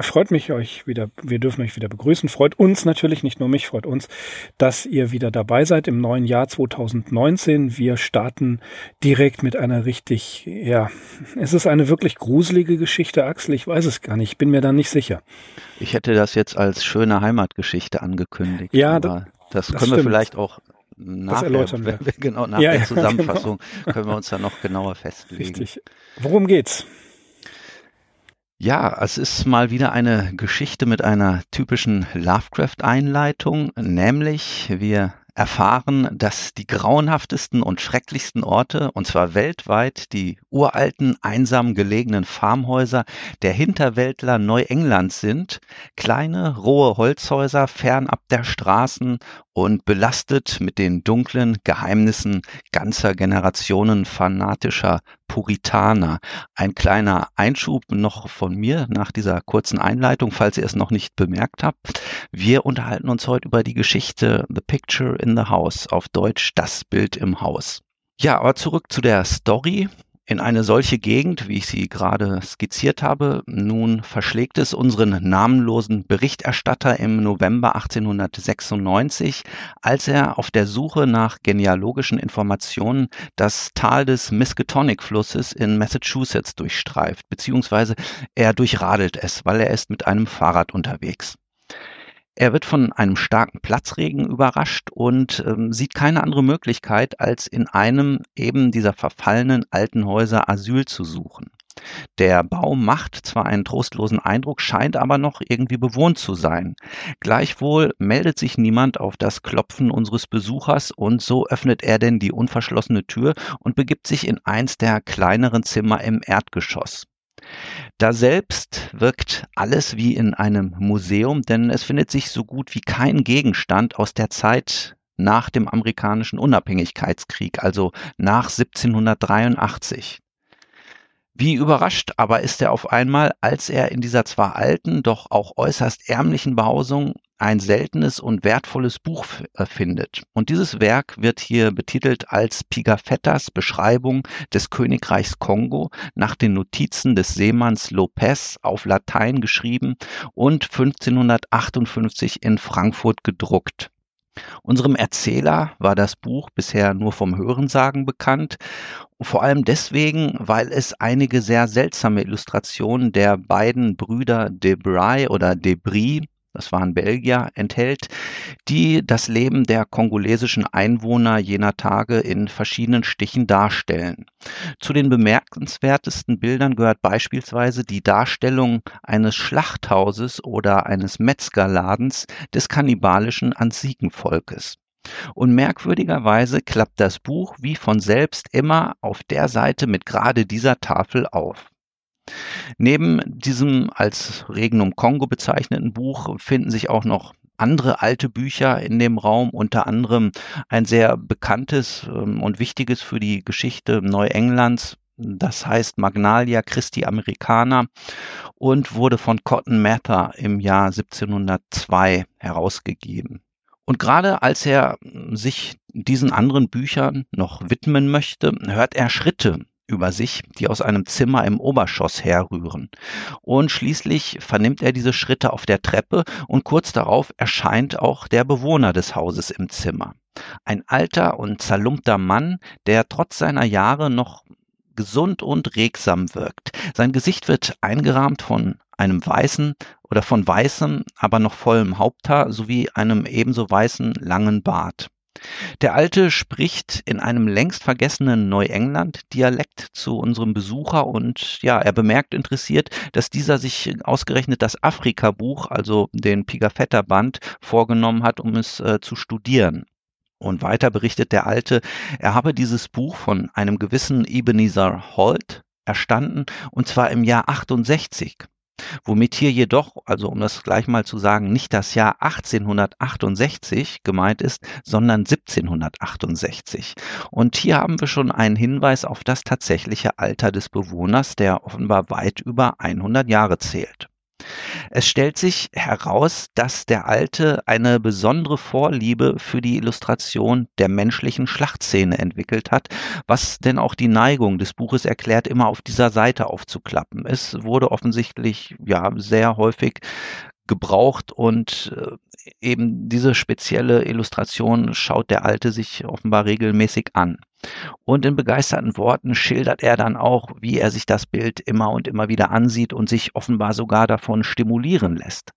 Freut mich euch wieder, wir dürfen euch wieder begrüßen. Freut uns natürlich, nicht nur mich, freut uns, dass ihr wieder dabei seid im neuen Jahr 2019. Wir starten direkt mit einer richtig, ja, es ist eine wirklich gruselige Geschichte, Axel. Ich weiß es gar nicht, ich bin mir da nicht sicher. Ich hätte das jetzt als schöne Heimatgeschichte angekündigt. Ja, das, das können wir vielleicht auch nachher, erläutern wir. genau, nach Ja, der ja, Zusammenfassung können wir uns da noch genauer festlegen. Richtig. Worum geht's? Ja, es ist mal wieder eine Geschichte mit einer typischen Lovecraft-Einleitung, nämlich wir erfahren, dass die grauenhaftesten und schrecklichsten Orte, und zwar weltweit, die uralten, einsam gelegenen Farmhäuser der Hinterwäldler Neuenglands sind, kleine, rohe Holzhäuser fernab der Straßen und belastet mit den dunklen Geheimnissen ganzer Generationen fanatischer Puritaner. Ein kleiner Einschub noch von mir nach dieser kurzen Einleitung, falls ihr es noch nicht bemerkt habt. Wir unterhalten uns heute über die Geschichte The Picture in the House, auf Deutsch Das Bild im Haus. Ja, aber zurück zu der Story. In eine solche Gegend, wie ich sie gerade skizziert habe, nun verschlägt es unseren namenlosen Berichterstatter im November 1896, als er auf der Suche nach genealogischen Informationen das Tal des Miskatonic-Flusses in Massachusetts durchstreift, beziehungsweise er durchradelt es, weil er ist mit einem Fahrrad unterwegs. Er wird von einem starken Platzregen überrascht und ähm, sieht keine andere Möglichkeit, als in einem eben dieser verfallenen alten Häuser Asyl zu suchen. Der Bau macht zwar einen trostlosen Eindruck, scheint aber noch irgendwie bewohnt zu sein. Gleichwohl meldet sich niemand auf das Klopfen unseres Besuchers und so öffnet er denn die unverschlossene Tür und begibt sich in eins der kleineren Zimmer im Erdgeschoss. Da selbst wirkt alles wie in einem Museum, denn es findet sich so gut wie kein Gegenstand aus der Zeit nach dem amerikanischen Unabhängigkeitskrieg, also nach 1783. Wie überrascht aber ist er auf einmal, als er in dieser zwar alten, doch auch äußerst ärmlichen Behausung ein seltenes und wertvolles Buch findet. Und dieses Werk wird hier betitelt als Pigafettas Beschreibung des Königreichs Kongo nach den Notizen des Seemanns Lopez auf Latein geschrieben und 1558 in Frankfurt gedruckt. Unserem Erzähler war das Buch bisher nur vom Hörensagen bekannt, vor allem deswegen, weil es einige sehr seltsame Illustrationen der beiden Brüder Debray oder Debris das waren Belgier, enthält, die das Leben der kongolesischen Einwohner jener Tage in verschiedenen Stichen darstellen. Zu den bemerkenswertesten Bildern gehört beispielsweise die Darstellung eines Schlachthauses oder eines Metzgerladens des kannibalischen Anzigenvolkes. Und merkwürdigerweise klappt das Buch wie von selbst immer auf der Seite mit gerade dieser Tafel auf. Neben diesem als Regnum Kongo bezeichneten Buch finden sich auch noch andere alte Bücher in dem Raum, unter anderem ein sehr bekanntes ähm, und wichtiges für die Geschichte Neuenglands, das heißt Magnalia Christi Americana und wurde von Cotton Mather im Jahr 1702 herausgegeben. Und gerade als er sich diesen anderen Büchern noch widmen möchte, hört er Schritte über sich, die aus einem Zimmer im Oberschoss herrühren. Und schließlich vernimmt er diese Schritte auf der Treppe und kurz darauf erscheint auch der Bewohner des Hauses im Zimmer. Ein alter und zerlumpter Mann, der trotz seiner Jahre noch gesund und regsam wirkt. Sein Gesicht wird eingerahmt von einem weißen oder von weißem, aber noch vollem Haupthaar sowie einem ebenso weißen langen Bart. Der Alte spricht in einem längst vergessenen Neuengland-Dialekt zu unserem Besucher und ja, er bemerkt interessiert, dass dieser sich ausgerechnet das Afrika-Buch, also den Pigafetta-Band, vorgenommen hat, um es äh, zu studieren. Und weiter berichtet der Alte, er habe dieses Buch von einem gewissen Ebenezer Holt erstanden, und zwar im Jahr 68. womit hier jedoch, also um das gleich mal zu sagen, nicht das Jahr 1868 gemeint ist, sondern 1768. Und hier haben wir schon einen Hinweis auf das tatsächliche Alter des Bewohners, der offenbar weit über 100 Jahre zählt. Es stellt sich heraus, dass der Alte eine besondere Vorliebe für die Illustration der menschlichen Schlachtszene entwickelt hat, was denn auch die Neigung des Buches erklärt, immer auf dieser Seite aufzuklappen. Es wurde offensichtlich ja sehr häufig gebraucht und äh, eben diese spezielle Illustration schaut der Alte sich offenbar regelmäßig an. Und in begeisterten Worten schildert er dann auch, wie er sich das Bild immer und immer wieder ansieht und sich offenbar sogar davon stimulieren lässt.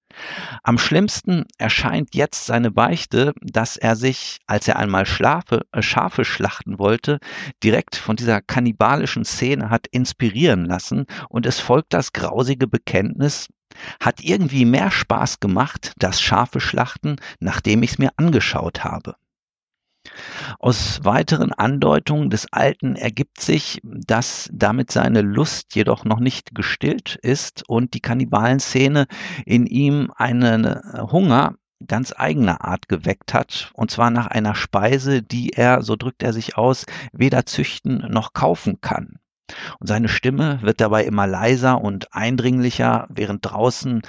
Am schlimmsten erscheint jetzt seine Beichte, dass er sich, als er einmal Schlafe, äh, Schafe schlachten wollte, direkt von dieser kannibalischen Szene hat inspirieren lassen und es folgt das grausige Bekenntnis, hat irgendwie mehr Spaß gemacht, das Schafe schlachten, nachdem ich es mir angeschaut habe. Aus weiteren Andeutungen des Alten ergibt sich, dass damit seine Lust jedoch noch nicht gestillt ist und die Kannibalenszene in ihm einen Hunger ganz eigener Art geweckt hat, und zwar nach einer Speise, die er, so drückt er sich aus, weder züchten noch kaufen kann. Und seine Stimme wird dabei immer leiser und eindringlicher, während draußen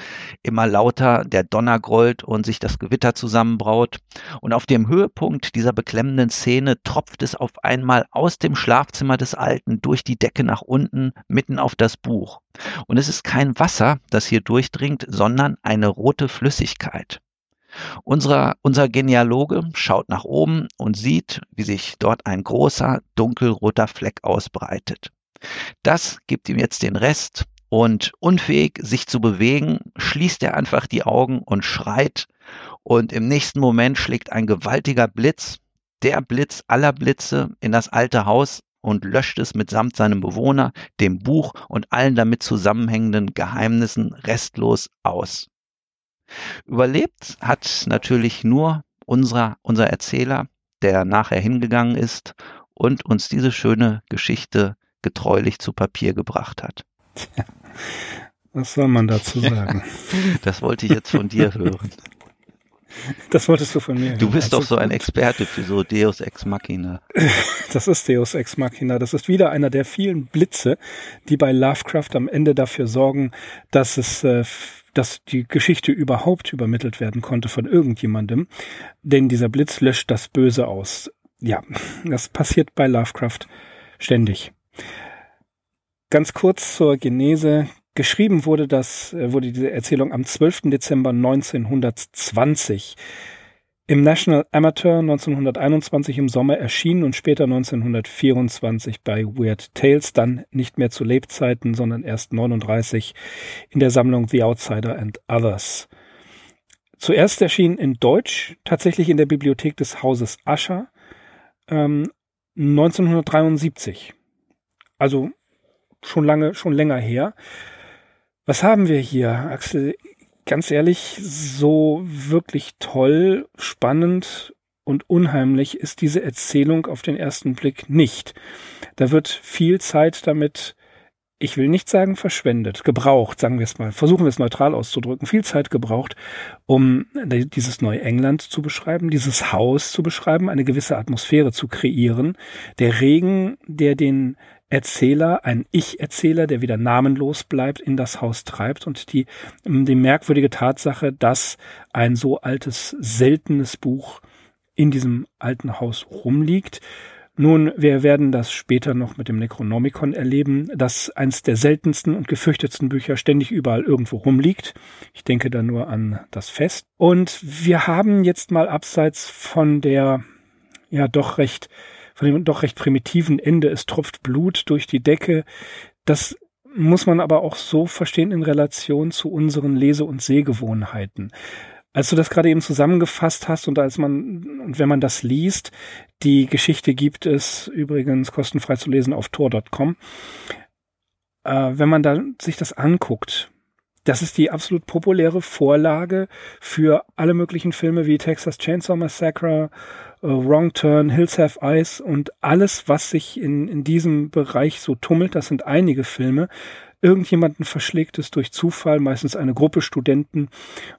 immer lauter der Donner grollt und sich das Gewitter zusammenbraut. Und auf dem Höhepunkt dieser beklemmenden Szene tropft es auf einmal aus dem Schlafzimmer des Alten durch die Decke nach unten, mitten auf das Buch. Und es ist kein Wasser, das hier durchdringt, sondern eine rote Flüssigkeit. Unser, unser Genealoge schaut nach oben und sieht, wie sich dort ein großer, dunkelroter Fleck ausbreitet. Das gibt ihm jetzt den Rest und unfähig, sich zu bewegen, schließt er einfach die Augen und schreit. Und im nächsten Moment schlägt ein gewaltiger Blitz, der Blitz aller Blitze, in das alte Haus und löscht es mitsamt seinem Bewohner, dem Buch und allen damit zusammenhängenden Geheimnissen restlos aus. Überlebt hat natürlich nur unser, unser Erzähler, der nachher hingegangen ist und uns diese schöne Geschichte getreulich zu Papier gebracht hat. Was soll man dazu sagen? das wollte ich jetzt von dir hören. Das wolltest du von mir. Du bist also doch so ein Experte für so Deus Ex Machina. Das ist Deus Ex Machina. Das ist wieder einer der vielen Blitze, die bei Lovecraft am Ende dafür sorgen, dass es, äh, dass die Geschichte überhaupt übermittelt werden konnte von irgendjemandem. Denn dieser Blitz löscht das Böse aus. Ja, das passiert bei Lovecraft ständig. Ganz kurz zur Genese. Geschrieben wurde das, äh, wurde diese Erzählung am 12. Dezember 1920. Im National Amateur 1921 im Sommer erschienen und später 1924 bei Weird Tales, dann nicht mehr zu Lebzeiten, sondern erst 39 in der Sammlung The Outsider and Others. Zuerst erschien in Deutsch, tatsächlich in der Bibliothek des Hauses Ascher, ähm, 1973. Also schon lange, schon länger her. Was haben wir hier, Axel? Ganz ehrlich, so wirklich toll, spannend und unheimlich ist diese Erzählung auf den ersten Blick nicht. Da wird viel Zeit damit, ich will nicht sagen verschwendet, gebraucht, sagen wir es mal, versuchen wir es neutral auszudrücken, viel Zeit gebraucht, um dieses neue England zu beschreiben, dieses Haus zu beschreiben, eine gewisse Atmosphäre zu kreieren. Der Regen, der den Erzähler, ein Ich-Erzähler, der wieder namenlos bleibt, in das Haus treibt und die, die merkwürdige Tatsache, dass ein so altes, seltenes Buch in diesem alten Haus rumliegt. Nun, wir werden das später noch mit dem Necronomicon erleben, dass eins der seltensten und gefürchtetsten Bücher ständig überall irgendwo rumliegt. Ich denke da nur an das Fest. Und wir haben jetzt mal abseits von der, ja, doch recht von dem doch recht primitiven Ende, es tropft Blut durch die Decke. Das muss man aber auch so verstehen in Relation zu unseren Lese- und Sehgewohnheiten. Als du das gerade eben zusammengefasst hast und als man, und wenn man das liest, die Geschichte gibt es übrigens kostenfrei zu lesen auf tor.com. Äh, wenn man da sich das anguckt, das ist die absolut populäre Vorlage für alle möglichen Filme wie Texas Chainsaw Massacre, uh, Wrong Turn, Hills Have Eyes und alles, was sich in, in diesem Bereich so tummelt. Das sind einige Filme. Irgendjemanden verschlägt es durch Zufall, meistens eine Gruppe Studenten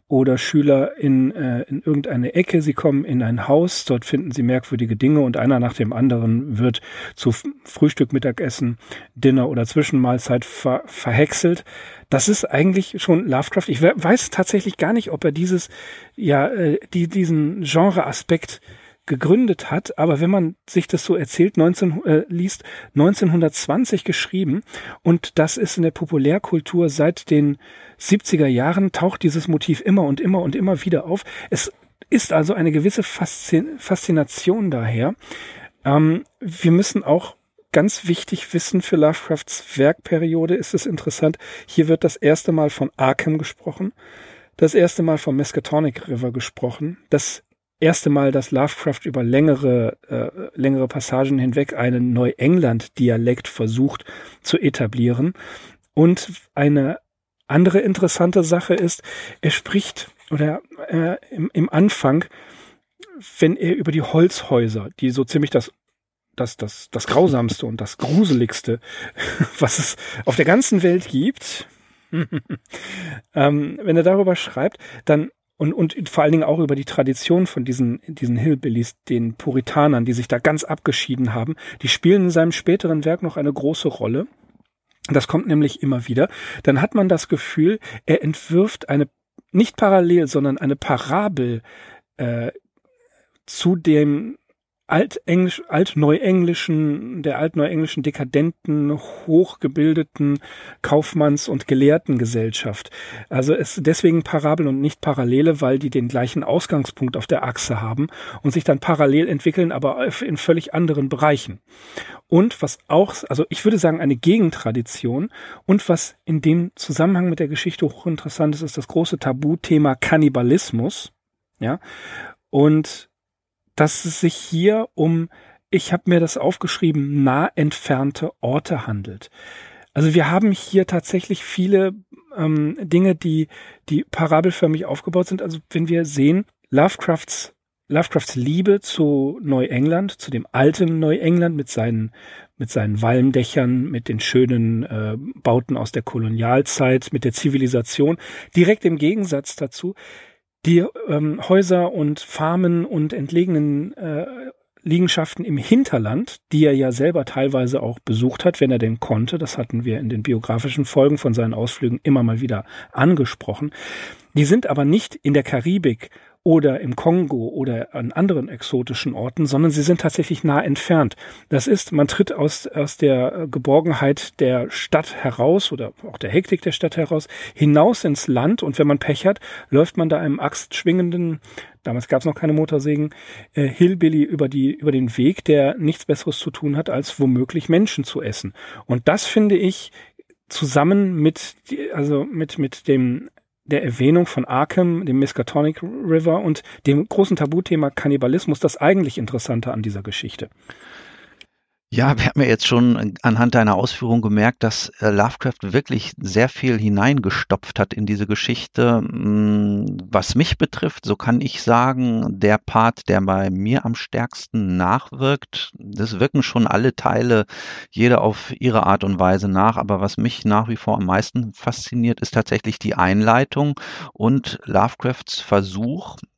oder Schüler in, äh, in irgendeine Ecke. Sie kommen in ein Haus, dort finden sie merkwürdige Dinge und einer nach dem anderen wird zu Frühstück, Mittagessen, Dinner oder Zwischenmahlzeit ver verhäckselt. Das ist eigentlich schon Lovecraft. Ich weiß tatsächlich gar nicht, ob er dieses, ja, äh, die, diesen Genre-Aspekt gegründet hat, aber wenn man sich das so erzählt, 19, äh, liest, 1920 geschrieben und das ist in der Populärkultur seit den 70er Jahren taucht dieses Motiv immer und immer und immer wieder auf. Es ist also eine gewisse Faszin Faszination daher. Ähm, wir müssen auch ganz wichtig wissen für Lovecrafts Werkperiode ist es interessant. Hier wird das erste Mal von Arkham gesprochen, das erste Mal vom Miskatonic River gesprochen, das erste Mal, dass Lovecraft über längere, äh, längere Passagen hinweg einen Neuengland-Dialekt versucht zu etablieren. Und eine andere interessante Sache ist, er spricht oder äh, im, im Anfang, wenn er über die Holzhäuser, die so ziemlich das das, das, das Grausamste und das Gruseligste, was es auf der ganzen Welt gibt, ähm, wenn er darüber schreibt, dann und, und vor allen Dingen auch über die Tradition von diesen, diesen Hillbillies, den Puritanern, die sich da ganz abgeschieden haben, die spielen in seinem späteren Werk noch eine große Rolle. Das kommt nämlich immer wieder. Dann hat man das Gefühl, er entwirft eine, nicht parallel, sondern eine Parabel äh, zu dem altenglisch, altneuenglischen, der altneuenglischen dekadenten, hochgebildeten Kaufmanns- und Gelehrtengesellschaft. Also es deswegen Parabeln und nicht Parallele, weil die den gleichen Ausgangspunkt auf der Achse haben und sich dann parallel entwickeln, aber in völlig anderen Bereichen. Und was auch, also ich würde sagen, eine Gegentradition und was in dem Zusammenhang mit der Geschichte hochinteressant ist, ist das große Tabuthema Kannibalismus. Ja. Und dass es sich hier um, ich habe mir das aufgeschrieben, nah entfernte Orte handelt. Also wir haben hier tatsächlich viele ähm, Dinge, die, die parabelförmig aufgebaut sind. Also wenn wir sehen, Lovecrafts Lovecrafts Liebe zu Neuengland, zu dem alten Neuengland mit seinen, mit seinen Walmdächern, mit den schönen äh, Bauten aus der Kolonialzeit, mit der Zivilisation, direkt im Gegensatz dazu die ähm, Häuser und Farmen und entlegenen äh, Liegenschaften im Hinterland, die er ja selber teilweise auch besucht hat, wenn er denn konnte, das hatten wir in den biografischen Folgen von seinen Ausflügen immer mal wieder angesprochen, die sind aber nicht in der Karibik oder im Kongo oder an anderen exotischen Orten, sondern sie sind tatsächlich nah entfernt. Das ist, man tritt aus, aus der Geborgenheit der Stadt heraus oder auch der Hektik der Stadt heraus, hinaus ins Land und wenn man Pech hat, läuft man da einem axtschwingenden damals gab es noch keine Motorsägen, äh, Hillbilly über die über den Weg, der nichts Besseres zu tun hat, als womöglich Menschen zu essen. Und das finde ich zusammen mit also mit mit dem der Erwähnung von Arkham, dem Miskatonic River und dem großen Tabuthema Kannibalismus das eigentlich Interessante an dieser Geschichte. Ja, wir haben ja jetzt schon anhand deiner Ausführung gemerkt, dass äh, Lovecraft wirklich sehr viel hineingestopft hat in diese Geschichte. Mm, was mich betrifft, so kann ich sagen, der Part, der bei mir am stärksten nachwirkt, das wirken schon alle Teile, jeder auf ihre Art und Weise nach. Aber was mich nach wie vor am meisten fasziniert, ist tatsächlich die Einleitung und Lovecrafts Versuch, hm,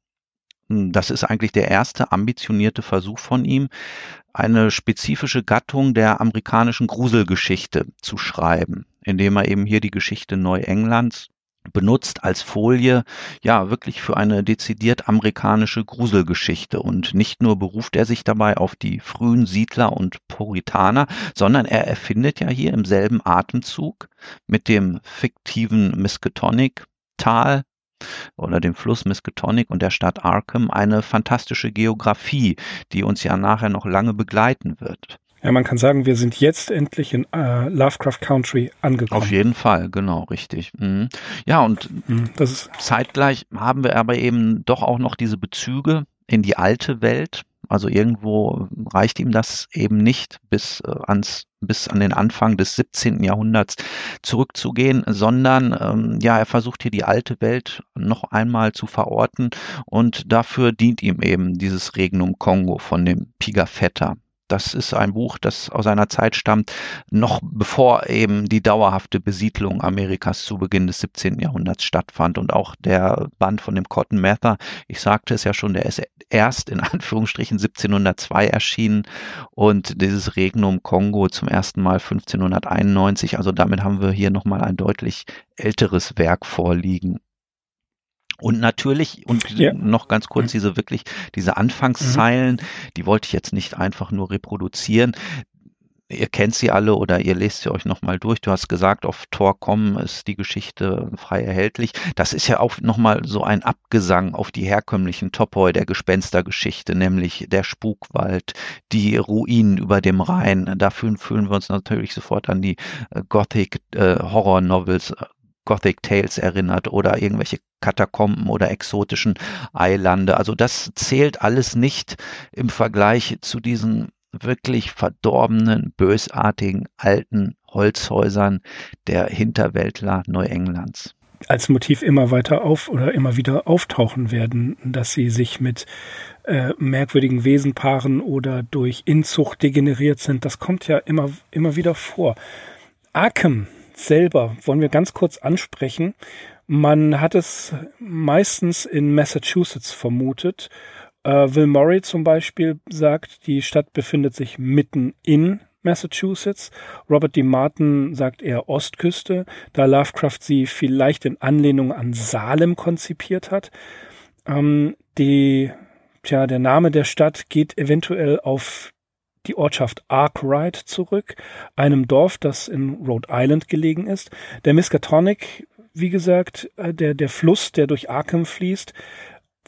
das ist eigentlich der erste ambitionierte Versuch von ihm, eine spezifische Gattung der amerikanischen Gruselgeschichte zu schreiben, indem er eben hier die Geschichte Neuenglands benutzt als Folie, ja, wirklich für eine dezidiert amerikanische Gruselgeschichte. Und nicht nur beruft er sich dabei auf die frühen Siedler und Puritaner, sondern er erfindet ja hier im selben Atemzug mit dem fiktiven Miskatonic Tal oder dem Fluss Miskatonic und der Stadt Arkham eine fantastische Geografie, die uns ja nachher noch lange begleiten wird. Ja, man kann sagen, wir sind jetzt endlich in äh, Lovecraft Country angekommen. Auf jeden Fall, genau, richtig. Mhm. Ja, und mhm, zeitgleich haben wir aber eben doch auch noch diese Bezüge in die alte Welt, also irgendwo reicht ihm das eben nicht bis äh, ans bis an den Anfang des 17. Jahrhunderts zurückzugehen, sondern ähm, ja, er versucht hier die alte Welt noch einmal zu verorten und dafür dient ihm eben dieses Regnum Kongo von dem Pigafetta. Das ist ein Buch, das aus einer Zeit stammt, noch bevor eben die dauerhafte Besiedlung Amerikas zu Beginn des 17. Jahrhunderts stattfand. Und auch der Band von dem Cotton Mather, ich sagte es ja schon, der ist erst in Anführungsstrichen 1702 erschienen und dieses Regnum Kongo zum ersten Mal 1591. Also damit haben wir hier nochmal ein deutlich älteres Werk vorliegen. Und natürlich, und ja. noch ganz kurz mhm. diese wirklich, diese Anfangszeilen, mhm. die wollte ich jetzt nicht einfach nur reproduzieren. Ihr kennt sie alle oder ihr lest sie euch nochmal durch. Du hast gesagt, auf Tor.com ist die Geschichte frei erhältlich. Das ist ja auch nochmal so ein Abgesang auf die herkömmlichen Topoi der Gespenstergeschichte, nämlich der Spukwald, die Ruinen über dem Rhein. Dafür fühlen wir uns natürlich sofort an die äh, Gothic äh, Horror Novels äh, Gothic Tales erinnert oder irgendwelche Katakomben oder exotischen Eilande. Also das zählt alles nicht im Vergleich zu diesen wirklich verdorbenen, bösartigen alten Holzhäusern der Hinterwäldler Neuenglands als Motiv immer weiter auf oder immer wieder auftauchen werden, dass sie sich mit äh, merkwürdigen Wesen paaren oder durch Inzucht degeneriert sind. Das kommt ja immer, immer wieder vor. Arkham selber wollen wir ganz kurz ansprechen. Man hat es meistens in Massachusetts vermutet. Äh, Will Murray zum Beispiel sagt, die Stadt befindet sich mitten in Massachusetts. Robert D. Martin sagt eher Ostküste, da Lovecraft sie vielleicht in Anlehnung an Salem konzipiert hat. Ähm, die, tja, der Name der Stadt geht eventuell auf die Ortschaft Arkwright zurück, einem Dorf, das in Rhode Island gelegen ist. Der Miskatonic, wie gesagt, äh, der, der Fluss, der durch Arkham fließt,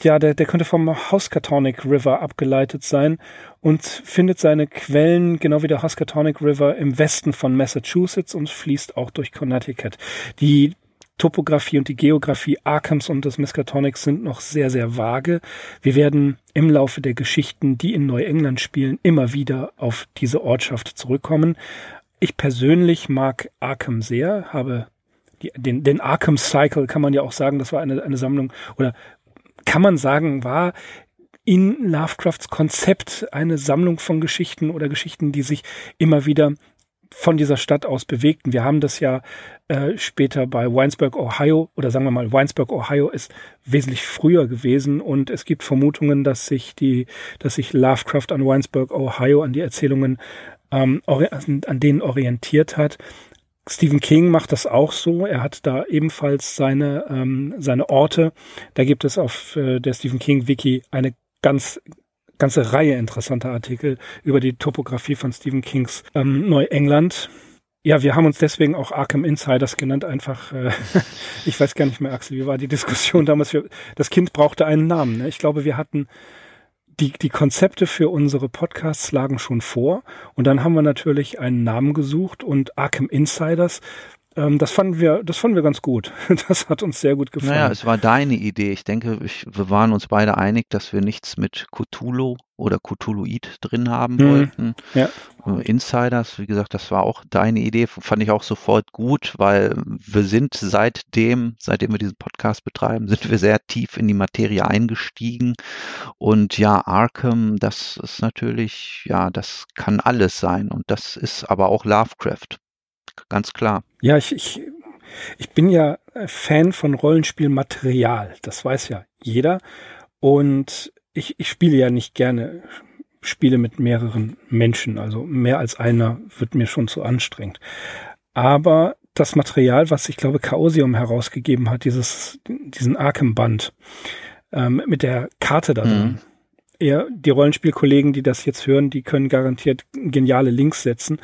ja, der, der könnte vom Housatonic River abgeleitet sein und findet seine Quellen, genau wie der Housatonic River, im Westen von Massachusetts und fließt auch durch Connecticut. Die Topographie und die Geografie Arkhams und des Miskatonics sind noch sehr, sehr vage. Wir werden im Laufe der Geschichten, die in Neuengland spielen, immer wieder auf diese Ortschaft zurückkommen. Ich persönlich mag Arkham sehr, habe die, den, den Arkham Cycle kann man ja auch sagen, das war eine, eine Sammlung oder kann man sagen, war in Lovecrafts Konzept eine Sammlung von Geschichten oder Geschichten, die sich immer wieder von dieser Stadt aus bewegten. Wir haben das ja äh, später bei Winesburg, Ohio, oder sagen wir mal, Winesburg, Ohio ist wesentlich früher gewesen und es gibt Vermutungen, dass sich die, dass sich Lovecraft an Winesburg, Ohio, an die Erzählungen ähm, an denen orientiert hat. Stephen King macht das auch so. Er hat da ebenfalls seine, ähm, seine Orte. Da gibt es auf äh, der Stephen King Wiki eine ganz ganze Reihe interessanter Artikel über die Topografie von Stephen Kings ähm, Neuengland. Ja, wir haben uns deswegen auch Arkham Insiders genannt, einfach, äh, ich weiß gar nicht mehr, Axel, wie war die Diskussion damals? Für, das Kind brauchte einen Namen. Ne? Ich glaube, wir hatten die, die Konzepte für unsere Podcasts lagen schon vor und dann haben wir natürlich einen Namen gesucht und Arkham Insiders ähm, das fanden wir, das fanden wir ganz gut. Das hat uns sehr gut gefallen. Naja, es war deine Idee. Ich denke, ich, wir waren uns beide einig, dass wir nichts mit Cthulhu oder Cthulhuid drin haben hm, wollten. Ja. Äh, Insiders, wie gesagt, das war auch deine Idee, fand ich auch sofort gut, weil wir sind seitdem, seitdem wir diesen Podcast betreiben, sind wir sehr tief in die Materie eingestiegen. Und ja, Arkham, das ist natürlich, ja, das kann alles sein. Und das ist aber auch Lovecraft ganz klar. Ja, ich, ich, ich bin ja Fan von Rollenspielmaterial. Das weiß ja jeder. Und ich, ich spiele ja nicht gerne Spiele mit mehreren Menschen. Also mehr als einer wird mir schon zu anstrengend. Aber das Material, was ich glaube Chaosium herausgegeben hat, dieses, diesen Arkham-Band ähm, mit der Karte da drin, mhm eher die Rollenspielkollegen, die das jetzt hören, die können garantiert geniale Links setzen.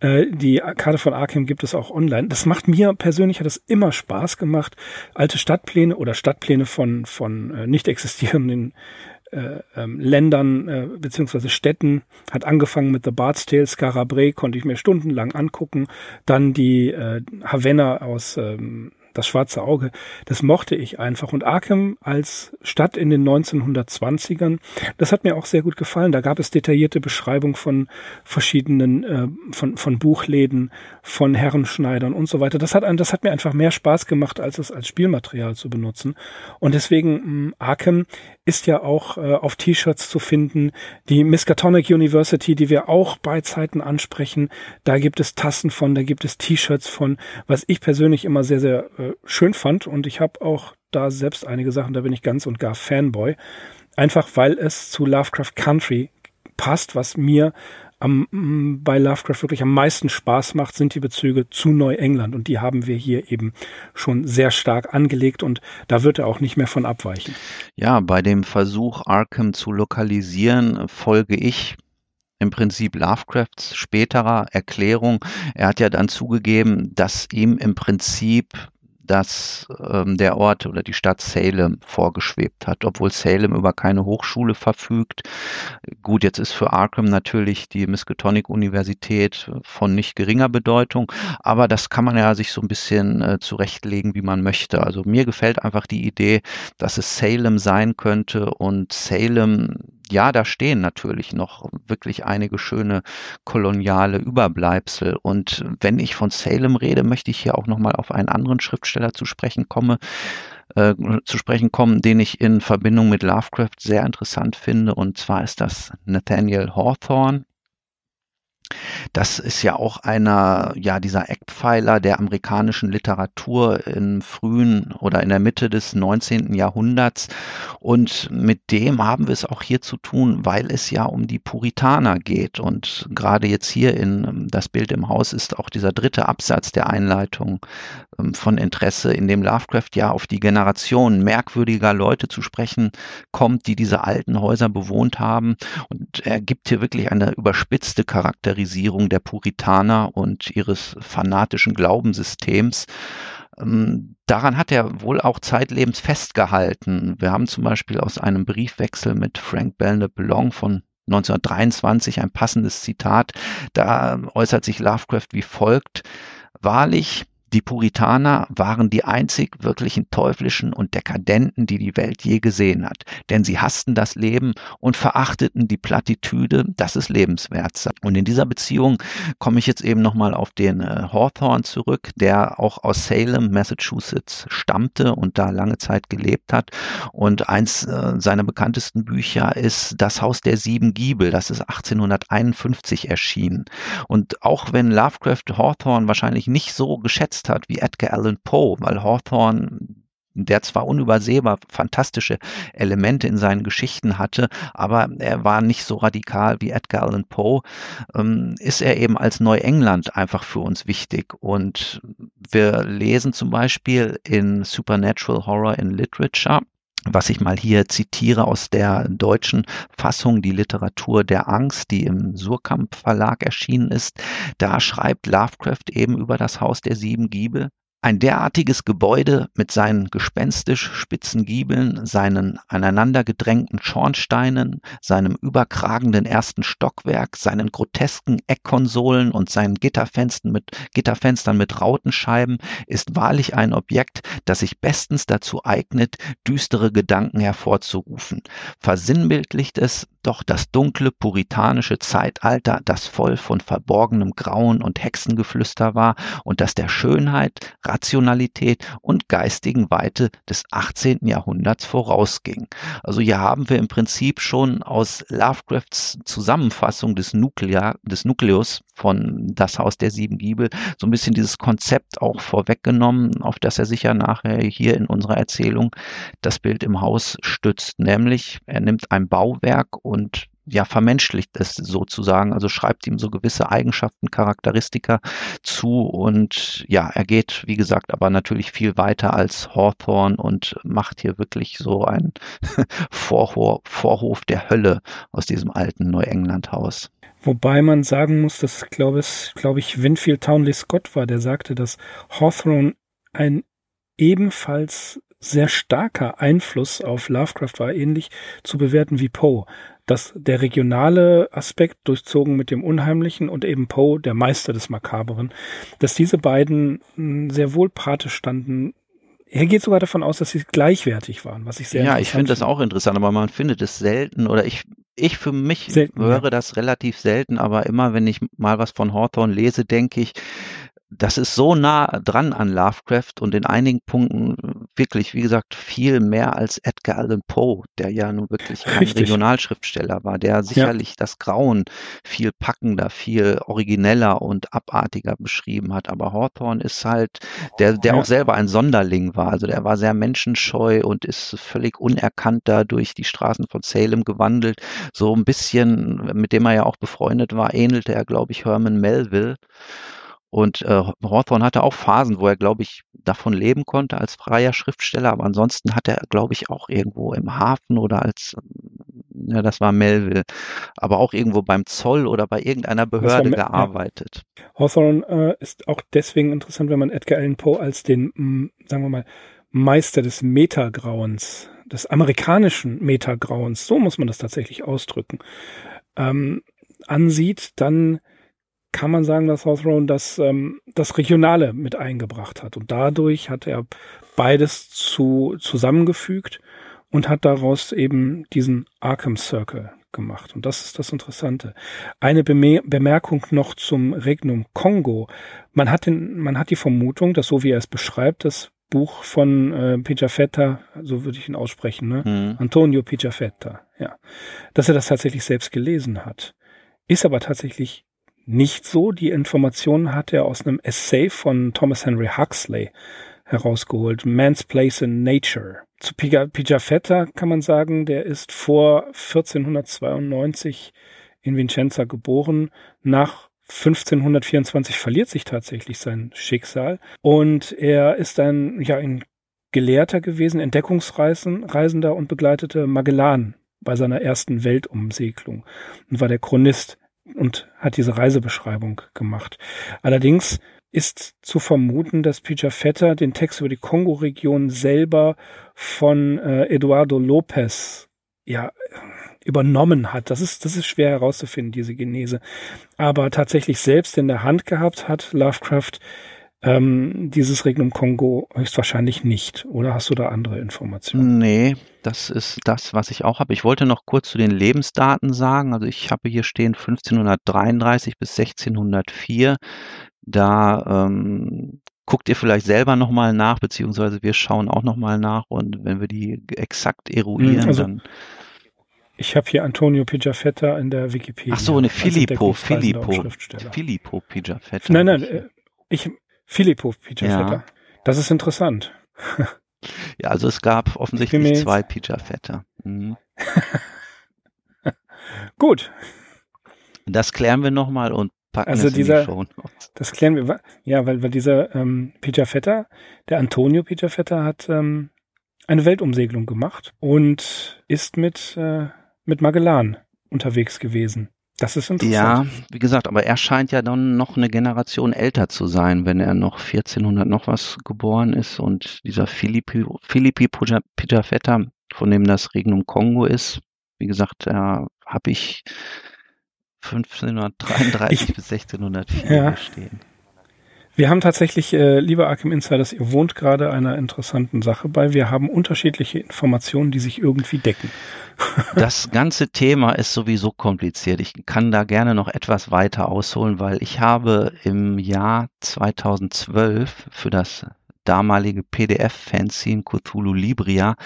Äh, die Karte von Arkham gibt es auch online. Das macht mir persönlich hat es immer Spaß gemacht, alte Stadtpläne oder Stadtpläne von von äh, nicht existierenden äh, ähm, Ländern äh, beziehungsweise Städten hat angefangen mit The Bard's Tale, Scarabre konnte ich mir stundenlang angucken. Dann die äh, Havanna aus ähm, das schwarze Auge, das mochte ich einfach. Und Arkham als Stadt in den 1920ern, das hat mir auch sehr gut gefallen. Da gab es detaillierte Beschreibung von verschiedenen, äh, von, von Buchläden, von Herrenschneidern und so weiter. Das hat, das hat mir einfach mehr Spaß gemacht, als es als Spielmaterial zu benutzen. Und deswegen, mh, mm, Arkham ist ja auch äh, auf T-Shirts zu finden. Die Miskatonic University, die wir auch bei Zeiten ansprechen, da gibt es Tassen von, da gibt es T-Shirts von, was ich persönlich immer sehr, sehr äh, schön fand. Und ich habe auch da selbst einige Sachen, da bin ich ganz und gar Fanboy. Einfach weil es zu Lovecraft Country passt, was mir am, bei Lovecraft wirklich am meisten Spaß macht, sind die Bezüge zu Neuengland. Und die haben wir hier eben schon sehr stark angelegt und da wird er auch nicht mehr von abweichen. Ja, bei dem Versuch, Arkham zu lokalisieren, folge ich im Prinzip Lovecrafts späterer Erklärung. Er hat ja dann zugegeben, dass ihm im Prinzip dass ähm, der Ort oder die Stadt Salem vorgeschwebt hat, obwohl Salem über keine Hochschule verfügt. Gut, jetzt ist für Arkham natürlich die Miskatonic-Universität von nicht geringer Bedeutung, aber das kann man ja sich so ein bisschen äh, zurechtlegen, wie man möchte. Also mir gefällt einfach die Idee, dass es Salem sein könnte und Salem ja, da stehen natürlich noch wirklich einige schöne koloniale Überbleibsel. Und wenn ich von Salem rede, möchte ich hier auch nochmal auf einen anderen Schriftsteller zu sprechen komme, äh, zu sprechen kommen, den ich in Verbindung mit Lovecraft sehr interessant finde. Und zwar ist das Nathaniel Hawthorne. Das ist ja auch einer, ja, dieser Eckpfeiler der amerikanischen Literatur im frühen oder in der Mitte des 19. Jahrhunderts. Und mit dem haben wir es auch hier zu tun, weil es ja um die Puritaner geht. Und gerade jetzt hier in das Bild im Haus ist auch dieser dritte Absatz der Einleitung ähm, von Interesse, in dem Lovecraft ja auf die Generation merkwürdiger Leute zu sprechen kommt, die diese alten Häuser bewohnt haben. Und er gibt hier wirklich eine überspitzte Charakterisierung der Puritaner und ihres fanatischen Glaubenssystems ähm, daran hat er wohl auch zeitlebens festgehalten. Wir haben zum Beispiel aus einem Briefwechsel mit Frank Belknap Long von 1923 ein passendes Zitat. Da äußert sich Lovecraft wie folgt. Wahrlich, die Puritaner waren die einzig wirklichen teuflischen und dekadenten, die die Welt je gesehen hat, denn sie hassten das Leben und verachteten die Plattitüde, dass es lebenswert sei. Und in dieser Beziehung komme ich jetzt eben nochmal auf den äh, Hawthorne zurück, der auch aus Salem, Massachusetts stammte und da lange Zeit gelebt hat. Und eins äh, seiner bekanntesten Bücher ist Das Haus der sieben Giebel, das ist 1851 erschienen. Und auch wenn Lovecraft Hawthorne wahrscheinlich nicht so geschätzt geschätzt hat wie Edgar Allan Poe, weil Hawthorne der zwar unübersehbar fantastische Elemente in seinen Geschichten hatte, aber er war nicht so radikal wie Edgar Allan Poe, ähm, ist er eben als Neuengland einfach für uns wichtig. Und wir lesen zum Beispiel in Supernatural Horror in Literature, was ich mal hier zitiere aus der deutschen Fassung, die Literatur der Angst, die im Surkamp Verlag erschienen ist. Da schreibt Lovecraft eben über das Haus der sieben Giebel. Ein derartiges Gebäude mit seinen gespenstisch spitzen Giebeln, seinen aneinandergedrängten Schornsteinen, seinem überkragenden ersten Stockwerk, seinen grotesken Eckkonsolen und seinen Gitterfenstern mit, Gitterfenstern mit Rautenscheiben ist wahrlich ein Objekt, das sich bestens dazu eignet, düstere Gedanken hervorzurufen. Versinnbildlicht es doch das dunkle puritanische Zeitalter, das voll von verborgenem Grauen und Hexengeflüster war und das der Schönheit, Rationalität und geistigen Weite des 18. Jahrhunderts vorausging. Also hier haben wir im Prinzip schon aus Lovecrafts Zusammenfassung des, Nuklea, des Nukleus von Das Haus der Sieben Giebel so ein bisschen dieses Konzept auch vorweggenommen, auf das er sich ja nachher hier in unserer Erzählung das Bild im Haus stützt. Nämlich, er nimmt ein Bauwerk und ja, vermenschlicht es sozusagen, also schreibt ihm so gewisse Eigenschaften, Charakteristika zu und ja, er geht, wie gesagt, aber natürlich viel weiter als Hawthorne und macht hier wirklich so ein Vorhof, der Hölle aus diesem alten Neuengland-Haus. Wobei man sagen muss, dass, glaube ich, glaube ich, Winfield Townley Scott war, der sagte, dass Hawthorne ein ebenfalls sehr starker Einfluss auf Lovecraft war, ähnlich zu bewerten wie Poe. Dass der regionale Aspekt durchzogen mit dem Unheimlichen und eben Poe, der Meister des Makaberen, dass diese beiden hm, sehr wohl Pate standen er geht sogar davon aus, dass sie gleichwertig waren, was ich sehr Ja, ich finde das auch interessant, aber man findet es selten oder ich, ich für mich Selten, höre ja. das relativ selten, aber immer wenn ich mal was von Hawthorne lese, denke ich, das ist so nah dran an Lovecraft und in einigen Punkten wirklich, wie gesagt, viel mehr als Edgar Allan Poe, der ja nun wirklich kein Richtig. Regionalschriftsteller war, der sicherlich das Grauen viel packender, viel origineller und abartiger beschrieben hat. Aber Hawthorne ist halt, der, der Ja. auch selber ein Sonderling war. Also der war sehr menschenscheu und ist völlig unerkannt da durch die Straßen von Salem gewandelt. So ein bisschen, mit dem er ja auch befreundet war, ähnelte er, glaube ich, Herman Melville. Und äh, Hawthorne hatte auch Phasen, wo er, glaube ich, davon leben konnte als freier Schriftsteller, aber ansonsten hat er, glaube ich, auch irgendwo im Hafen oder als, ja, das war Melville, aber auch irgendwo beim Zoll oder bei irgendeiner Behörde Me- ja. gearbeitet. Hawthorne äh, ist auch deswegen interessant, wenn man Edgar Allan Poe als den, mh, sagen wir mal, Meister des Metagrauens, des amerikanischen Metagrauens, so muss man das tatsächlich ausdrücken, ähm, ansieht, dann kann man sagen, dass Hawthorne das, ähm, das Regionale mit eingebracht hat. Und dadurch hat er beides zu, zusammengefügt und hat daraus eben diesen Arkham Circle gemacht. Und das ist das Interessante. Eine Beme Bemerkung noch zum Regnum Kongo. Man hat, den, man hat die Vermutung, dass so wie er es beschreibt, das Buch von äh, Pigafetta, so würde ich ihn aussprechen, ne? Hm. Antonio Pigafetta, ja, dass er das tatsächlich selbst gelesen hat. Ist aber tatsächlich nicht so. Die Informationen hat er aus einem Essay von Thomas Henry Huxley herausgeholt. Man's Place in Nature. Zu Piga- Pigafetta kann man sagen, der ist vor 1492 in Vicenza geboren. Nach 1524 verliert sich tatsächlich sein Schicksal und er ist ein, ja, ein Gelehrter gewesen, Entdeckungsreisender und begleitete Magellan bei seiner ersten Weltumsegelung und war der Chronist und hat diese Reisebeschreibung gemacht. Allerdings ist zu vermuten, dass Pigafetta den Text über die Kongo-Region selber von äh, Eduardo Lopez ja übernommen hat. Das ist, das ist schwer herauszufinden, diese Genese. Aber tatsächlich selbst in der Hand gehabt hat Lovecraft ähm, dieses Regnum Kongo höchstwahrscheinlich nicht. Oder hast du da andere Informationen? Nee, das ist das, was ich auch habe. Ich wollte noch kurz zu den Lebensdaten sagen. Also ich habe hier stehen 1533 bis 1604. Da ähm, guckt ihr vielleicht selber nochmal nach, beziehungsweise wir schauen auch nochmal nach und wenn wir die exakt eruieren, also dann. Ich habe hier Antonio Pigafetta in der Wikipedia. Ach so, eine Filippo, Filippo. Filippo Pigafetta. Nein, nein, äh, ich, Filippo Pigafetta. Ja. Das ist interessant. Ja, also es gab offensichtlich zwei Pigafetta. Mhm. Gut, Das klären wir nochmal und packen Also es dieser- in die Show Notes. das klären wir. Ja, weil, weil dieser ähm, Pigafetta, der Antonio Pigafetta hat ähm, eine Weltumsegelung gemacht und ist mit, äh, mit Magellan unterwegs gewesen. Das ist Ja, interessant. wie gesagt, aber er scheint ja dann noch eine Generation älter zu sein, wenn er noch 1400 noch was geboren ist und dieser Philippi, Philippi Pigafetta, von dem das Regnum Kongo ist, wie gesagt, da habe ich 1533 Ich- bis 1604 Ja. stehen. Wir haben tatsächlich, äh, liebe Arkham Insiders, ihr wohnt gerade einer interessanten Sache bei. Wir haben unterschiedliche Informationen, die sich irgendwie decken. Das ganze Thema ist sowieso kompliziert. Ich kann da gerne noch etwas weiter ausholen, weil ich habe im Jahr 2012 für das damalige PDF-Fanzine Cthulhu Libria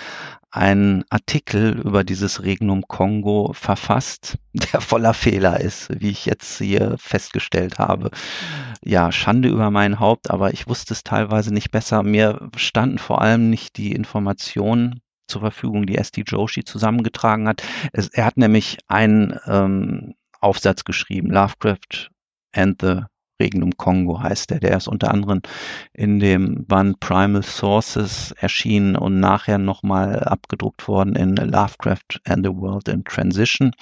einen Artikel über dieses Regnum Kongo verfasst, der voller Fehler ist, wie ich jetzt hier festgestellt habe. Ja, Schande über mein Haupt, aber ich wusste es teilweise nicht besser. Mir standen vor allem nicht die Informationen zur Verfügung, die S.D. Joshi zusammengetragen hat. Es, er hat nämlich einen ähm, Aufsatz geschrieben, Lovecraft and the Regnum Kongo heißt der. Der ist unter anderem in dem Band Primal Sources erschienen und nachher nochmal abgedruckt worden in Lovecraft and the World in Transition.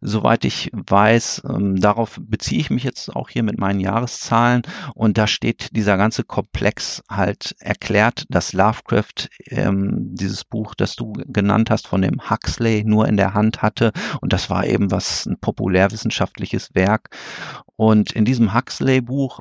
Soweit ich weiß, ähm, darauf beziehe ich mich jetzt auch hier mit meinen Jahreszahlen und da steht dieser ganze Komplex halt erklärt, dass Lovecraft ähm, dieses Buch, das du genannt hast, von dem Huxley nur in der Hand hatte und das war eben was ein populärwissenschaftliches Werk und in diesem Huxley-Buch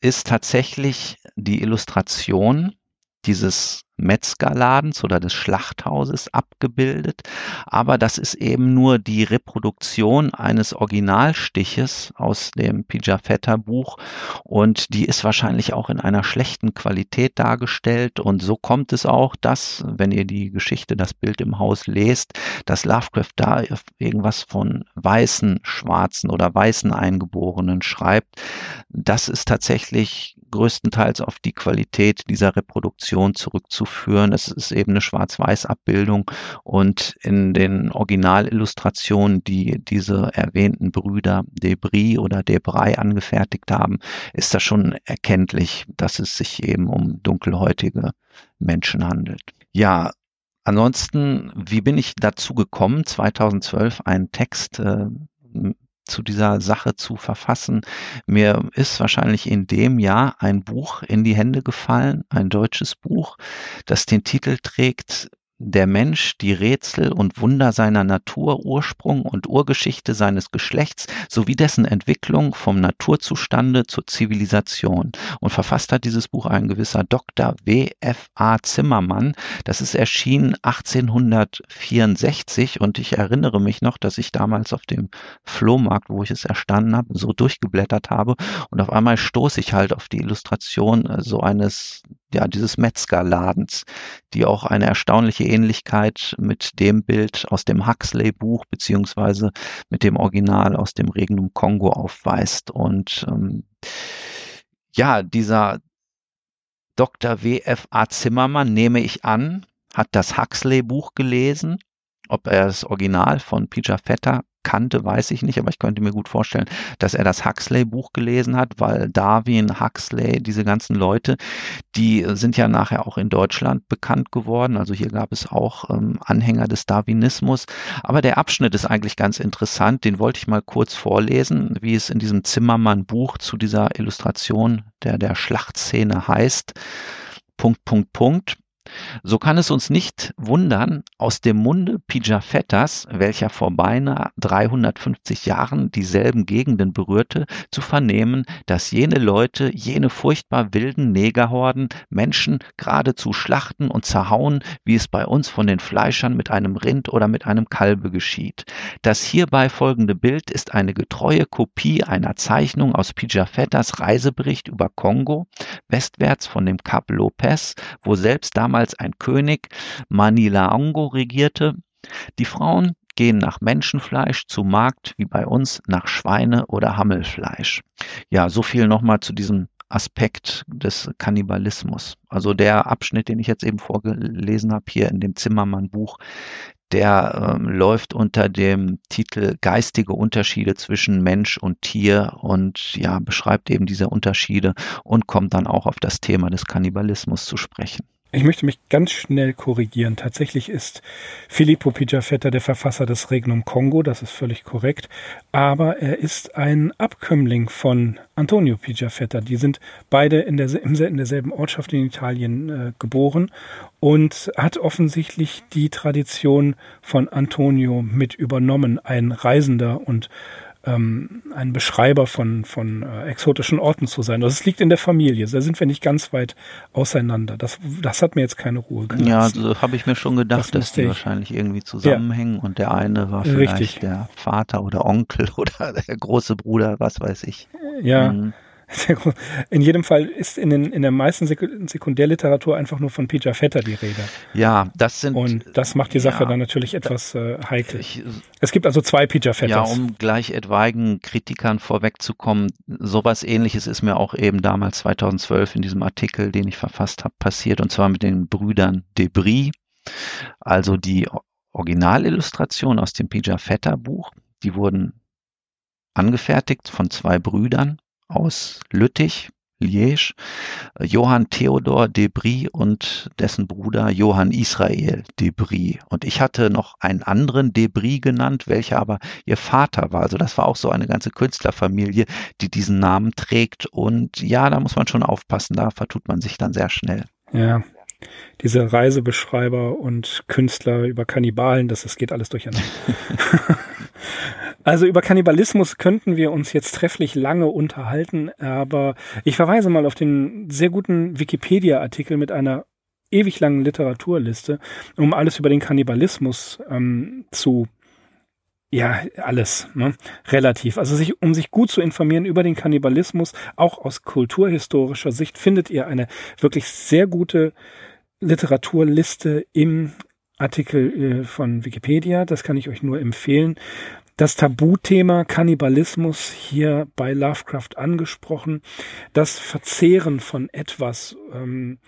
ist tatsächlich die Illustration dieses Metzgerladens oder des Schlachthauses abgebildet, aber das ist eben nur die Reproduktion eines Originalstiches aus dem Pijafetta Buch und die ist wahrscheinlich auch in einer schlechten Qualität dargestellt und so kommt es auch, dass, wenn ihr die Geschichte, das Bild im Haus lest, dass Lovecraft da irgendwas von weißen, schwarzen oder weißen Eingeborenen schreibt. Das ist tatsächlich größtenteils auf die Qualität dieser Reproduktion zurückzuführen. Es ist eben eine Schwarz-Weiß-Abbildung und in den Originalillustrationen, die diese erwähnten Brüder Debris oder Debray angefertigt haben, ist das schon erkenntlich, dass es sich eben um dunkelhäutige Menschen handelt. Ja, Ansonsten, wie bin ich dazu gekommen, 2012 einen Text äh, zu dieser Sache zu verfassen. Mir ist wahrscheinlich in dem Jahr ein Buch in die Hände gefallen, ein deutsches Buch, das den Titel trägt der Mensch die Rätsel und Wunder seiner Natur, Ursprung und Urgeschichte seines Geschlechts sowie dessen Entwicklung vom Naturzustande zur Zivilisation. Und verfasst hat dieses Buch ein gewisser Dr. W. F. A. Zimmermann. Das ist erschienen 1864 und ich erinnere mich noch, dass ich damals auf dem Flohmarkt, wo ich es erstanden habe, so durchgeblättert habe und auf einmal stoße ich halt auf die Illustration äh, so eines ja, dieses Metzgerladens, die auch eine erstaunliche Ähnlichkeit mit dem Bild aus dem Huxley-Buch beziehungsweise mit dem Original aus dem Regnum Kongo aufweist. Und ähm, ja, dieser Dr. W.F.A. Zimmermann, nehme ich an, hat das Huxley-Buch gelesen. Ob er das Original von Pija Vetter kannte, weiß ich nicht, aber ich könnte mir gut vorstellen, dass er das Huxley-Buch gelesen hat, weil Darwin, Huxley, diese ganzen Leute, die sind ja nachher auch in Deutschland bekannt geworden. Also hier gab es auch ähm, Anhänger des Darwinismus. Aber der Abschnitt ist eigentlich ganz interessant. Den wollte ich mal kurz vorlesen, wie es in diesem Zimmermann-Buch zu dieser Illustration der, der Schlachtszene heißt. Punkt, Punkt, Punkt. So kann es uns nicht wundern, aus dem Munde Pigafettas, welcher vor beinahe 350 Jahren dieselben Gegenden berührte, zu vernehmen, dass jene Leute, jene furchtbar wilden Negerhorden Menschen geradezu schlachten und zerhauen, wie es bei uns von den Fleischern mit einem Rind oder mit einem Kalbe geschieht. Das hierbei folgende Bild ist eine getreue Kopie einer Zeichnung aus Pigafettas Reisebericht über Kongo, westwärts von dem Kap Lopez, wo selbst damals damals ein König Manilaongo regierte. Die Frauen gehen nach Menschenfleisch zu Markt wie bei uns nach Schweine- oder Hammelfleisch. Ja, so viel nochmal zu diesem Aspekt des Kannibalismus. Also der Abschnitt, den ich jetzt eben vorgelesen habe hier in dem Zimmermann-Buch, der ähm, läuft unter dem Titel Geistige Unterschiede zwischen Mensch und Tier und ja, beschreibt eben diese Unterschiede und kommt dann auch auf das Thema des Kannibalismus zu sprechen. Ich möchte mich ganz schnell korrigieren. Tatsächlich ist Filippo Pigafetta der Verfasser des Regnum Kongo, das ist völlig korrekt. Aber er ist ein Abkömmling von Antonio Pigafetta. Die sind beide in, der, in derselben Ortschaft in Italien äh, geboren und hat offensichtlich die Tradition von Antonio mit übernommen. Ein Reisender und ähm, ein Beschreiber von, von äh, exotischen Orten zu sein. Also es liegt in der Familie. Da sind wir nicht ganz weit auseinander. Das, das hat mir jetzt keine Ruhe gelassen. Ja, so habe ich mir schon gedacht, das dass die ich. wahrscheinlich irgendwie zusammenhängen ja. und der eine war vielleicht Richtig. der Vater oder Onkel oder der große Bruder, was weiß ich. Ja. Mhm. In jedem Fall ist in, den, in der meisten Sekundärliteratur einfach nur von Peter Vetter die Rede. Ja, das sind. Und das macht die Sache ja, dann natürlich etwas äh, heikel. Ich, es gibt also zwei Peter Vetters. Ja, um gleich etwaigen Kritikern vorwegzukommen, sowas ähnliches ist mir auch eben damals 2012 in diesem Artikel, den ich verfasst habe, passiert, und zwar mit den Brüdern Debris, also die Originalillustration aus dem Pija Vetter Buch. Die wurden angefertigt von zwei Brüdern aus Lüttich, Liège, Johann Theodor Debris und dessen Bruder Johann Israel Debris. Und ich hatte noch einen anderen Debris genannt, welcher aber ihr Vater war. Also das war auch so eine ganze Künstlerfamilie, die diesen Namen trägt. Und ja, da muss man schon aufpassen, da vertut man sich dann sehr schnell. Ja, diese Reisebeschreiber und Künstler über Kannibalen, das, das geht alles durcheinander. Also über Kannibalismus könnten wir uns jetzt trefflich lange unterhalten, aber ich verweise mal auf den sehr guten Wikipedia-Artikel mit einer ewig langen Literaturliste, um alles über den Kannibalismus ähm, zu ja, alles, ne? relativ. Also sich, um sich gut zu informieren über den Kannibalismus, auch aus kulturhistorischer Sicht, findet ihr eine wirklich sehr gute Literaturliste im Artikel äh, von Wikipedia. Das kann ich euch nur empfehlen. Das Tabuthema Kannibalismus hier bei Lovecraft angesprochen. Das Verzehren von etwas ähm,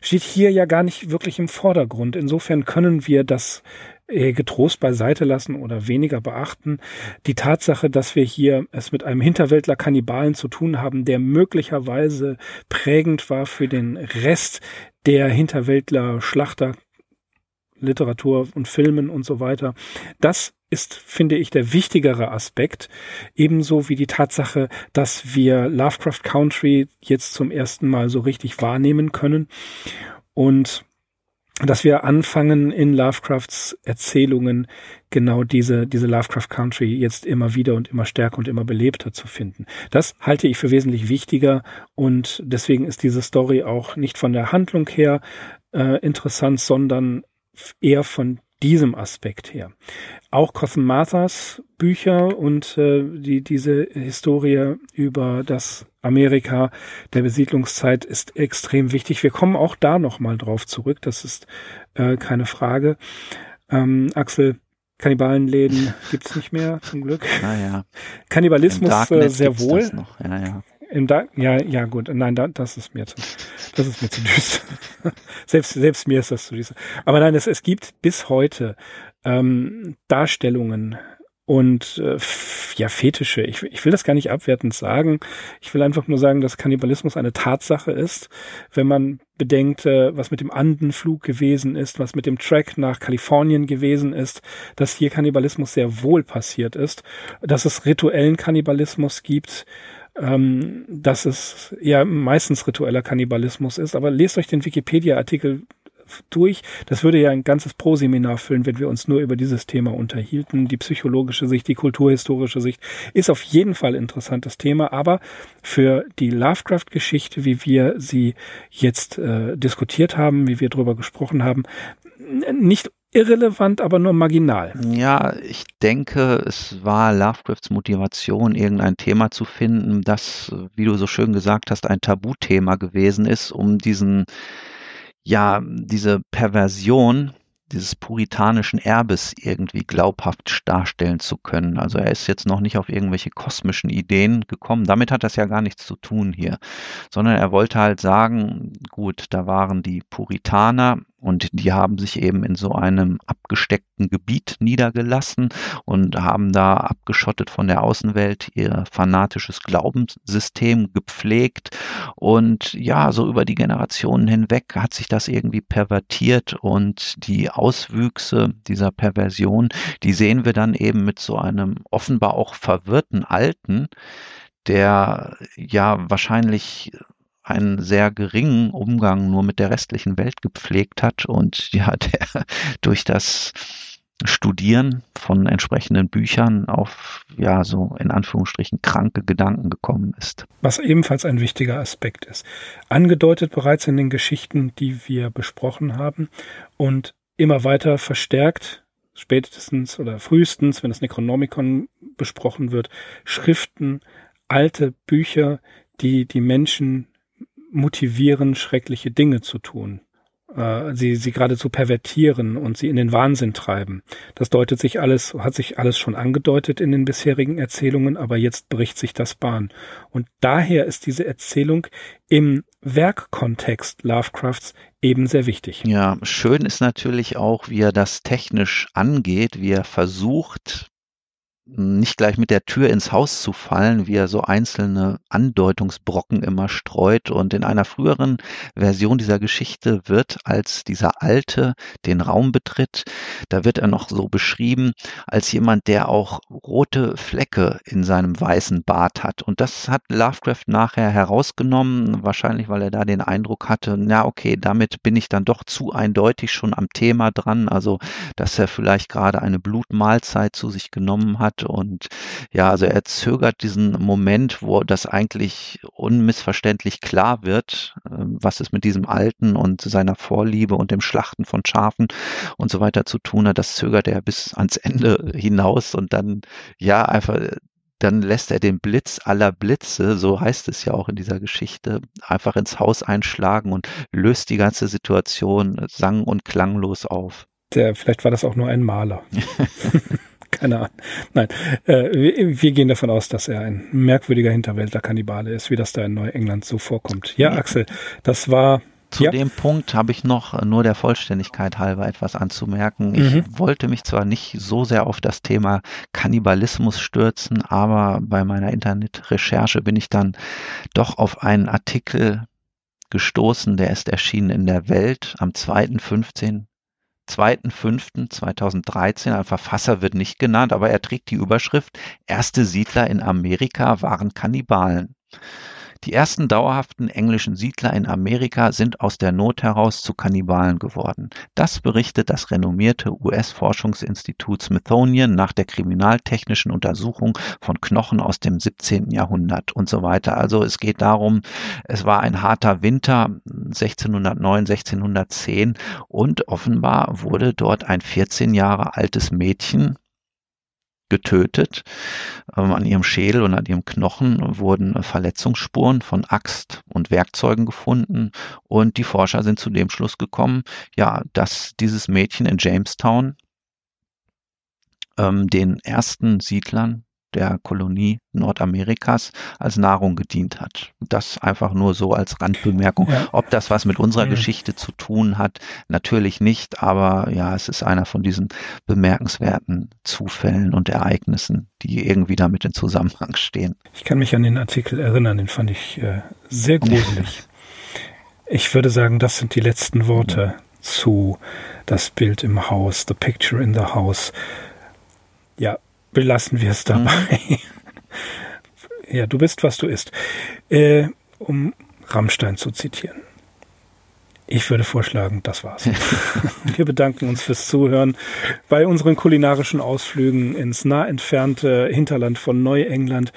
steht hier ja gar nicht wirklich im Vordergrund. Insofern können wir das äh, getrost beiseite lassen oder weniger beachten. Die Tatsache, dass wir hier es mit einem Hinterwäldler Kannibalen zu tun haben, der möglicherweise prägend war für den Rest der Hinterwäldler Schlachter Literatur und Filmen und so weiter. Das ist, finde ich, der wichtigere Aspekt. Ebenso wie die Tatsache, dass wir Lovecraft Country jetzt zum ersten Mal so richtig wahrnehmen können. Und dass wir anfangen in Lovecrafts Erzählungen genau diese, diese Lovecraft Country jetzt immer wieder und immer stärker und immer belebter zu finden. Das halte ich für wesentlich wichtiger und deswegen ist diese Story auch nicht von der Handlung her äh, interessant, sondern eher von diesem Aspekt her. Auch Mathers Bücher und äh, die, diese Historie über das Amerika der Besiedlungszeit ist extrem wichtig. Wir kommen auch da nochmal drauf zurück, das ist äh, keine Frage. Ähm, Axel, Kannibalenläden gibt's nicht mehr, zum Glück. Naja. Kannibalismus äh, sehr wohl. Ja, ja. Im da ja, ja, gut. Nein, da, das ist mir zu, das ist mir zu düster. selbst, selbst mir ist das zu düster. Aber nein, es, es gibt bis heute ähm, Darstellungen und äh, ja, Fetische. Ich, ich will das gar nicht abwertend sagen. Ich will einfach nur sagen, dass Kannibalismus eine Tatsache ist. Wenn man bedenkt, äh, was mit dem Andenflug gewesen ist, was mit dem Track nach Kalifornien gewesen ist, dass hier Kannibalismus sehr wohl passiert ist, dass es rituellen Kannibalismus gibt, ähm, dass es ja meistens ritueller Kannibalismus ist. Aber lest euch den Wikipedia-Artikel durch. Das würde ja ein ganzes Pro-Seminar füllen, wenn wir uns nur über dieses Thema unterhielten. Die psychologische Sicht, die kulturhistorische Sicht ist auf jeden Fall interessantes Thema, aber für die Lovecraft-Geschichte, wie wir sie jetzt äh, diskutiert haben, wie wir darüber gesprochen haben, nicht irrelevant, aber nur marginal. Ja, ich denke, es war Lovecrafts Motivation, irgendein Thema zu finden, das, wie du so schön gesagt hast, ein Tabuthema gewesen ist, um diesen ja diese Perversion dieses puritanischen Erbes irgendwie glaubhaft darstellen zu können. Also er ist jetzt noch nicht auf irgendwelche kosmischen Ideen gekommen. Damit hat das ja gar nichts zu tun hier, sondern er wollte halt sagen, gut, da waren die Puritaner, und die haben sich eben in so einem abgesteckten Gebiet niedergelassen und haben da abgeschottet von der Außenwelt ihr fanatisches Glaubenssystem gepflegt. Und ja, so über die Generationen hinweg hat sich das irgendwie pervertiert und die Auswüchse dieser Perversion, die sehen wir dann eben mit so einem offenbar auch verwirrten Alten, der ja wahrscheinlich einen sehr geringen Umgang nur mit der restlichen Welt gepflegt hat und ja, der durch das Studieren von entsprechenden Büchern auf, ja, so in Anführungsstrichen kranke Gedanken gekommen ist. Was ebenfalls ein wichtiger Aspekt ist. Angedeutet bereits in den Geschichten, die wir besprochen haben und immer weiter verstärkt, spätestens oder frühestens, wenn das Necronomicon besprochen wird, Schriften, alte Bücher, die die Menschen motivieren, schreckliche Dinge zu tun. Äh, sie, sie geradezu pervertieren und sie in den Wahnsinn treiben. Das deutet sich alles, hat sich alles schon angedeutet in den bisherigen Erzählungen, aber jetzt bricht sich das Bahn. Und daher ist diese Erzählung im Werkkontext Lovecrafts eben sehr wichtig. Ja, schön ist natürlich auch, wie er das technisch angeht, wie er versucht, nicht gleich mit der Tür ins Haus zu fallen, wie er so einzelne Andeutungsbrocken immer streut. Und in einer früheren Version dieser Geschichte wird, als dieser Alte den Raum betritt, da wird er noch so beschrieben als jemand, der auch rote Flecke in seinem weißen Bart hat. Und das hat Lovecraft nachher herausgenommen, wahrscheinlich weil er da den Eindruck hatte, na okay, damit bin ich dann doch zu eindeutig schon am Thema dran. Also, dass er vielleicht gerade eine Blutmahlzeit zu sich genommen hat wird. Und ja, also er zögert diesen Moment, wo das eigentlich unmissverständlich klar wird, ähm, was es mit diesem Alten und seiner Vorliebe und dem Schlachten von Schafen und so weiter zu tun hat. Das zögert er bis ans Ende hinaus und dann ja einfach dann lässt er den Blitz aller Blitze, so heißt es ja auch in dieser Geschichte, einfach ins Haus einschlagen und löst die ganze Situation sang- und klanglos auf. Der, vielleicht war das auch nur ein Maler. Keine Ahnung. Nein, äh, wir, wir, gehen davon aus, dass er ein merkwürdiger Hinterwäldler-Kannibale ist, wie das da in Neuengland so vorkommt. Ja, Axel, das war zu ja. dem Punkt habe ich noch äh, nur der Vollständigkeit halber etwas anzumerken. Ich mhm. wollte mich zwar nicht so sehr auf das Thema Kannibalismus stürzen, aber bei meiner Internetrecherche bin ich dann doch auf einen Artikel gestoßen, der ist erschienen in der Welt am 2.15. 2.5.2013. Ein Verfasser wird nicht genannt, aber er trägt die Überschrift Erste Siedler in Amerika waren Kannibalen. Die ersten dauerhaften englischen Siedler in Amerika sind aus der Not heraus zu Kannibalen geworden. Das berichtet das renommierte US-Forschungsinstitut Smithsonian nach der kriminaltechnischen Untersuchung von Knochen aus dem 17. Jahrhundert und so weiter. Also es geht darum, es war ein harter Winter 1609, 1610 und offenbar wurde dort ein 14 Jahre altes Mädchen getötet. Ähm, an ihrem Schädel und an ihrem Knochen wurden Verletzungsspuren von Axt und Werkzeugen gefunden und die Forscher sind zu dem Schluss gekommen, ja, dass dieses Mädchen in Jamestown ähm, den ersten Siedlern der Kolonie Nordamerikas als Nahrung gedient hat. Das einfach nur so als Randbemerkung. Ja. Ob das was mit unserer ja. Geschichte zu tun hat, natürlich nicht, aber ja, es ist einer von diesen bemerkenswerten Zufällen und Ereignissen, die irgendwie damit in Zusammenhang stehen. Ich kann mich an den Artikel erinnern, den fand ich äh, sehr gruselig. ich würde sagen, das sind die letzten Worte zu das Bild im Haus, the picture in the house. Ja, belassen wir es dabei. Mhm. ja, du bist, was du isst. Äh, um Rammstein zu zitieren. Ich würde vorschlagen, das war's. wir bedanken uns fürs Zuhören bei unseren kulinarischen Ausflügen ins nah entfernte Hinterland von Neuengland.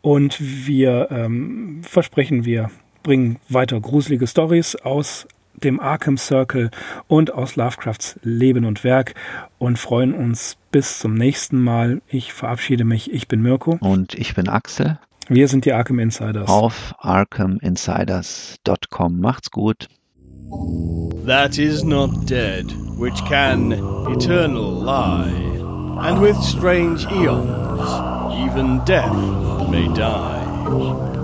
Und wir ähm, versprechen, wir bringen weiter gruselige Stories aus dem Arkham Circle und aus Lovecrafts Leben und Werk und freuen uns bis zum nächsten Mal. Ich verabschiede mich. Ich bin Mirko. Und ich bin Axel. Wir sind die Arkham Insiders. Auf arkhaminsiders.com. Macht's gut. That is not dead, which can eternal lie, and with strange eons, even death may die.